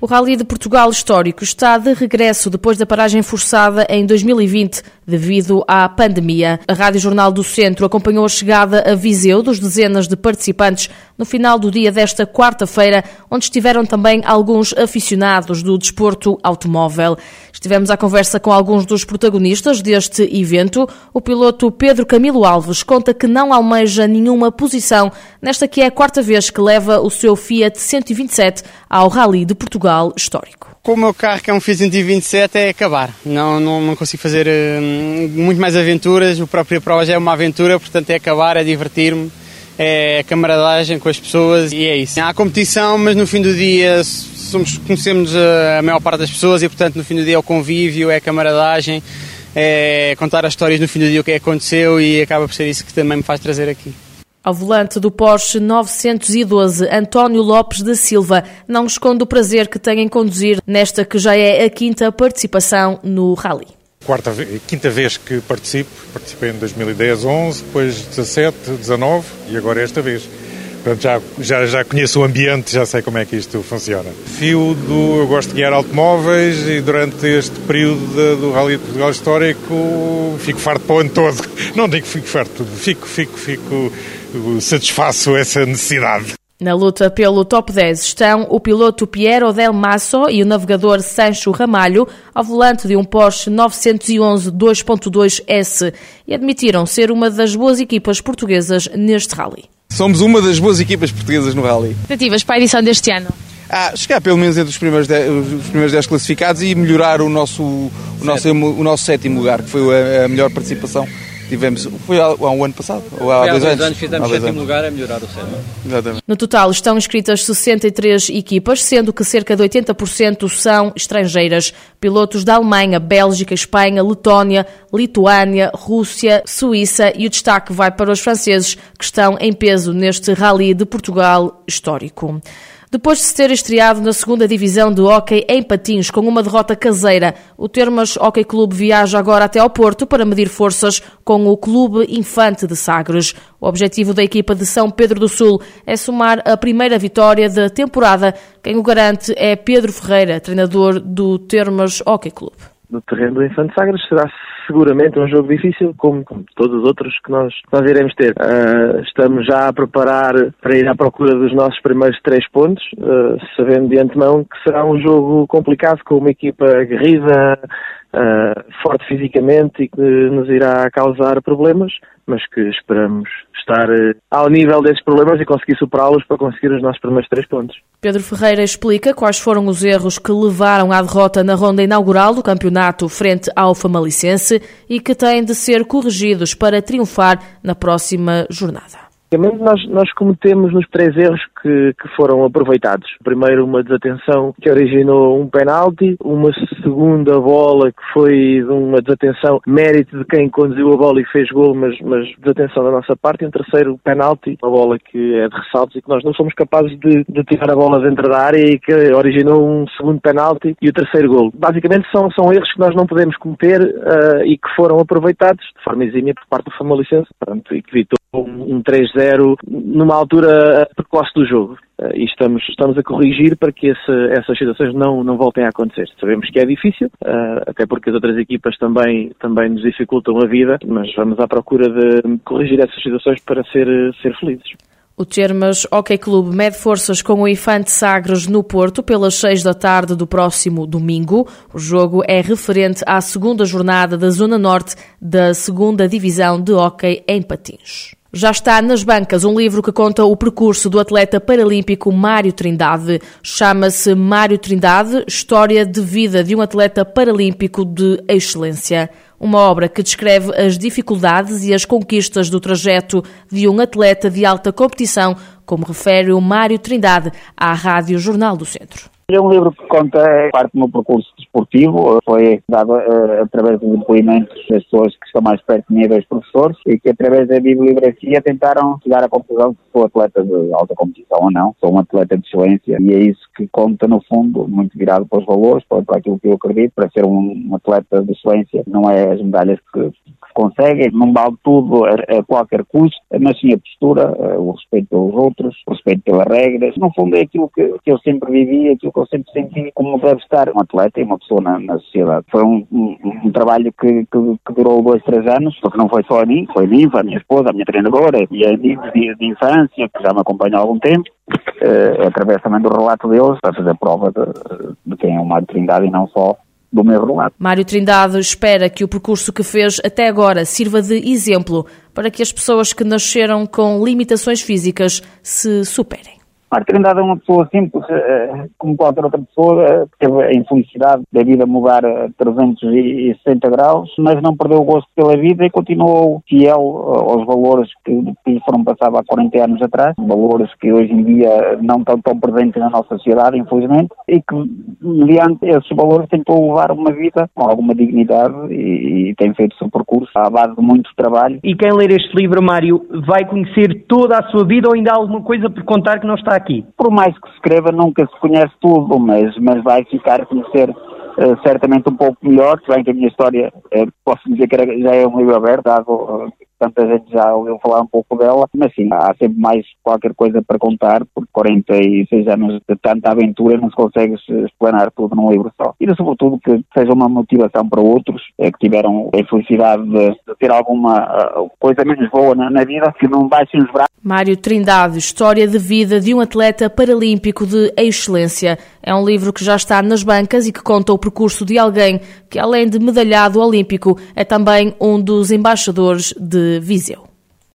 O Rally de Portugal Histórico está de regresso depois da paragem forçada em 2020 devido à pandemia. A Rádio Jornal do Centro acompanhou a chegada a Viseu dos dezenas de participantes no final do dia desta quarta-feira, onde estiveram também alguns aficionados do desporto automóvel. Estivemos à conversa com alguns dos protagonistas deste evento. O piloto Pedro Camilo Alves conta que não almeja nenhuma posição nesta que é a quarta vez que leva o seu Fiat 127 ao Rally de Portugal Histórico. Com o meu carro, que é um Fiat 127, é acabar. Não, não, não consigo fazer uh, muito mais aventuras. O próprio prova já é uma aventura, portanto é acabar, é divertir-me, é camaradagem com as pessoas e é isso. Há competição, mas no fim do dia somos, conhecemos a, a maior parte das pessoas e, portanto, no fim do dia é o convívio, é a camaradagem, é contar as histórias no fim do dia o que é aconteceu e acaba por ser isso que também me faz trazer aqui. Ao volante do Porsche 912, António Lopes da Silva não esconde o prazer que tem em conduzir nesta que já é a quinta participação no Rally. Quarta, quinta vez que participo, participei em 2010, 11, depois 17, 19 e agora esta vez. Portanto, já, já, já conheço o ambiente, já sei como é que isto funciona. Fio do. Eu gosto de guiar automóveis e durante este período de, do Rally de Portugal Histórico fico farto para o ano todo. Não digo que fico farto, fico, fico, fico satisfaço essa necessidade. Na luta pelo top 10 estão o piloto Piero Del Masso e o navegador Sancho Ramalho ao volante de um Porsche 911 2.2S e admitiram ser uma das boas equipas portuguesas neste rally. Somos uma das boas equipas portuguesas no rally. Expectativas para a edição deste ano? Ah, chegar pelo menos entre os primeiros 10, os primeiros 10 classificados e melhorar o nosso, o nosso, o nosso sétimo lugar, que foi a melhor participação tivemos. Foi há, há um ano passado? Ou há, há dois, anos? anos fizemos sétimo lugar a melhorar o sétimo. Exatamente. No total estão inscritas 63 equipas, sendo que cerca de 80% são estrangeiras. Pilotos da Alemanha, Bélgica, Espanha, Letónia, Lituânia, Rússia, Suíça e o destaque vai para os franceses que estão em peso neste Rally de Portugal histórico. Depois de se ter estreado na segunda divisão de hóquei em Patins com uma derrota caseira, o Termas Hockey Clube viaja agora até ao Porto para medir forças com o Clube Infante de Sagres. O objetivo da equipa de São Pedro do Sul é somar a primeira vitória da temporada. Quem o garante é Pedro Ferreira, treinador do Termas Hockey Clube. No terreno do Infante Sagres será seguramente um jogo difícil, como, como todos os outros que nós, nós iremos ter. Uh, estamos já a preparar para ir à procura dos nossos primeiros três pontos, uh, sabendo de antemão que será um jogo complicado, com uma equipa aguerrida, uh, forte fisicamente e que nos irá causar problemas, mas que esperamos estar uh, ao nível desses problemas e conseguir superá-los para conseguir os nossos primeiros três pontos. Pedro Ferreira explica quais foram os erros que levaram à derrota na ronda inaugural do campeonato frente ao Famalicense e que têm de ser corrigidos para triunfar na próxima jornada. Basicamente, nós, nós cometemos nos três erros que, que foram aproveitados. Primeiro, uma desatenção que originou um penalti, uma segunda bola que foi uma desatenção, mérito de quem conduziu a bola e fez gol, mas, mas desatenção da nossa parte, e um terceiro penalti, uma bola que é de ressaltos e que nós não somos capazes de, de tirar a bola dentro da área e que originou um segundo penalti e o terceiro gol. Basicamente, são, são erros que nós não podemos cometer uh, e que foram aproveitados de forma exímia por parte do Famalicense, pronto, e que evitou um, um 3-0 numa altura precoce do jogo. Uh, e estamos, estamos a corrigir para que esse, essas situações não, não voltem a acontecer. Sabemos que é difícil, uh, até porque as outras equipas também, também nos dificultam a vida, mas vamos à procura de corrigir essas situações para ser, ser felizes. O Termas Hockey Clube mede forças com o Infante Sagres no Porto pelas seis da tarde do próximo domingo. O jogo é referente à segunda jornada da Zona Norte da segunda Divisão de Hockey em Patins. Já está nas bancas um livro que conta o percurso do atleta paralímpico Mário Trindade. Chama-se Mário Trindade, História de Vida de um Atleta Paralímpico de Excelência. Uma obra que descreve as dificuldades e as conquistas do trajeto de um atleta de alta competição, como refere o Mário Trindade à Rádio Jornal do Centro. É um livro que conta parte do meu percurso desportivo, foi dado uh, através dos depoimentos das pessoas que estão mais perto de mim, dos professores, e que através da bibliografia tentaram chegar à conclusão se sou atleta de alta competição ou não, sou um atleta de excelência, e é isso que conta no fundo, muito virado para os valores, para, aquilo que eu acredito, para ser um, um atleta de excelência, não é as medalhas que, conseguem, não vale tudo a, a, qualquer custo, mas sim a postura, o respeito pelos outros, o respeito pelas regras. No fundo é aquilo que, que eu sempre vivi, aquilo que eu sempre senti como deve estar um atleta e uma pessoa na, na sociedade. Foi um, um, um trabalho que, que, que, durou dois, três anos, porque não foi só a mim, foi a mim, foi a minha esposa, a minha treinadora e amigos de, de infância, que já me acompanham há algum tempo, uh, através também do relato deles, para fazer prova de, de quem é o Mário Trindade e não só do meu relato. Mário Trindade espera que o percurso que fez até agora sirva de exemplo para que as pessoas que nasceram com limitações físicas se superem. Marco Trindade é uma pessoa simples, eh, como qualquer outra pessoa, eh, que teve a infelicidade da vida mudar a 360 graus, mas não perdeu o gosto pela vida e continuou fiel eh, aos valores que lhe foram passados há 40 anos atrás, valores que hoje em dia não estão tão presentes na nossa sociedade, infelizmente, e que, mediante esses valores, tentou levar uma vida com alguma dignidade e, e tem feito o seu percurso à base de muito trabalho. E quem ler este livro, Mário, vai conhecer toda a sua vida ou ainda há alguma coisa por contar que não está aqui? Por mais que se escreva, nunca se conhece tudo, mas, mas vai ficar a conhecer uh, certamente um pouco melhor, se bem que a minha história, uh, posso dizer que era, já é um livro aberto, dado uh, tanta gente já ouviu falar um pouco dela, mas sim, há sempre mais qualquer coisa para contar, porque 46 anos de tanta aventura não se consegue explanar tudo num livro só. E sobretudo que seja uma motivação para outros é, que tiveram a felicidade de, de ter alguma uh, coisa menos boa na, na, vida, que não baixem os braços. Mário Trindade, História de Vida de um Atleta Paralímpico de Excelência. É um livro que já está nas bancas e que conta o percurso de alguém que, além de medalhado olímpico, é também um dos embaixadores Viseu.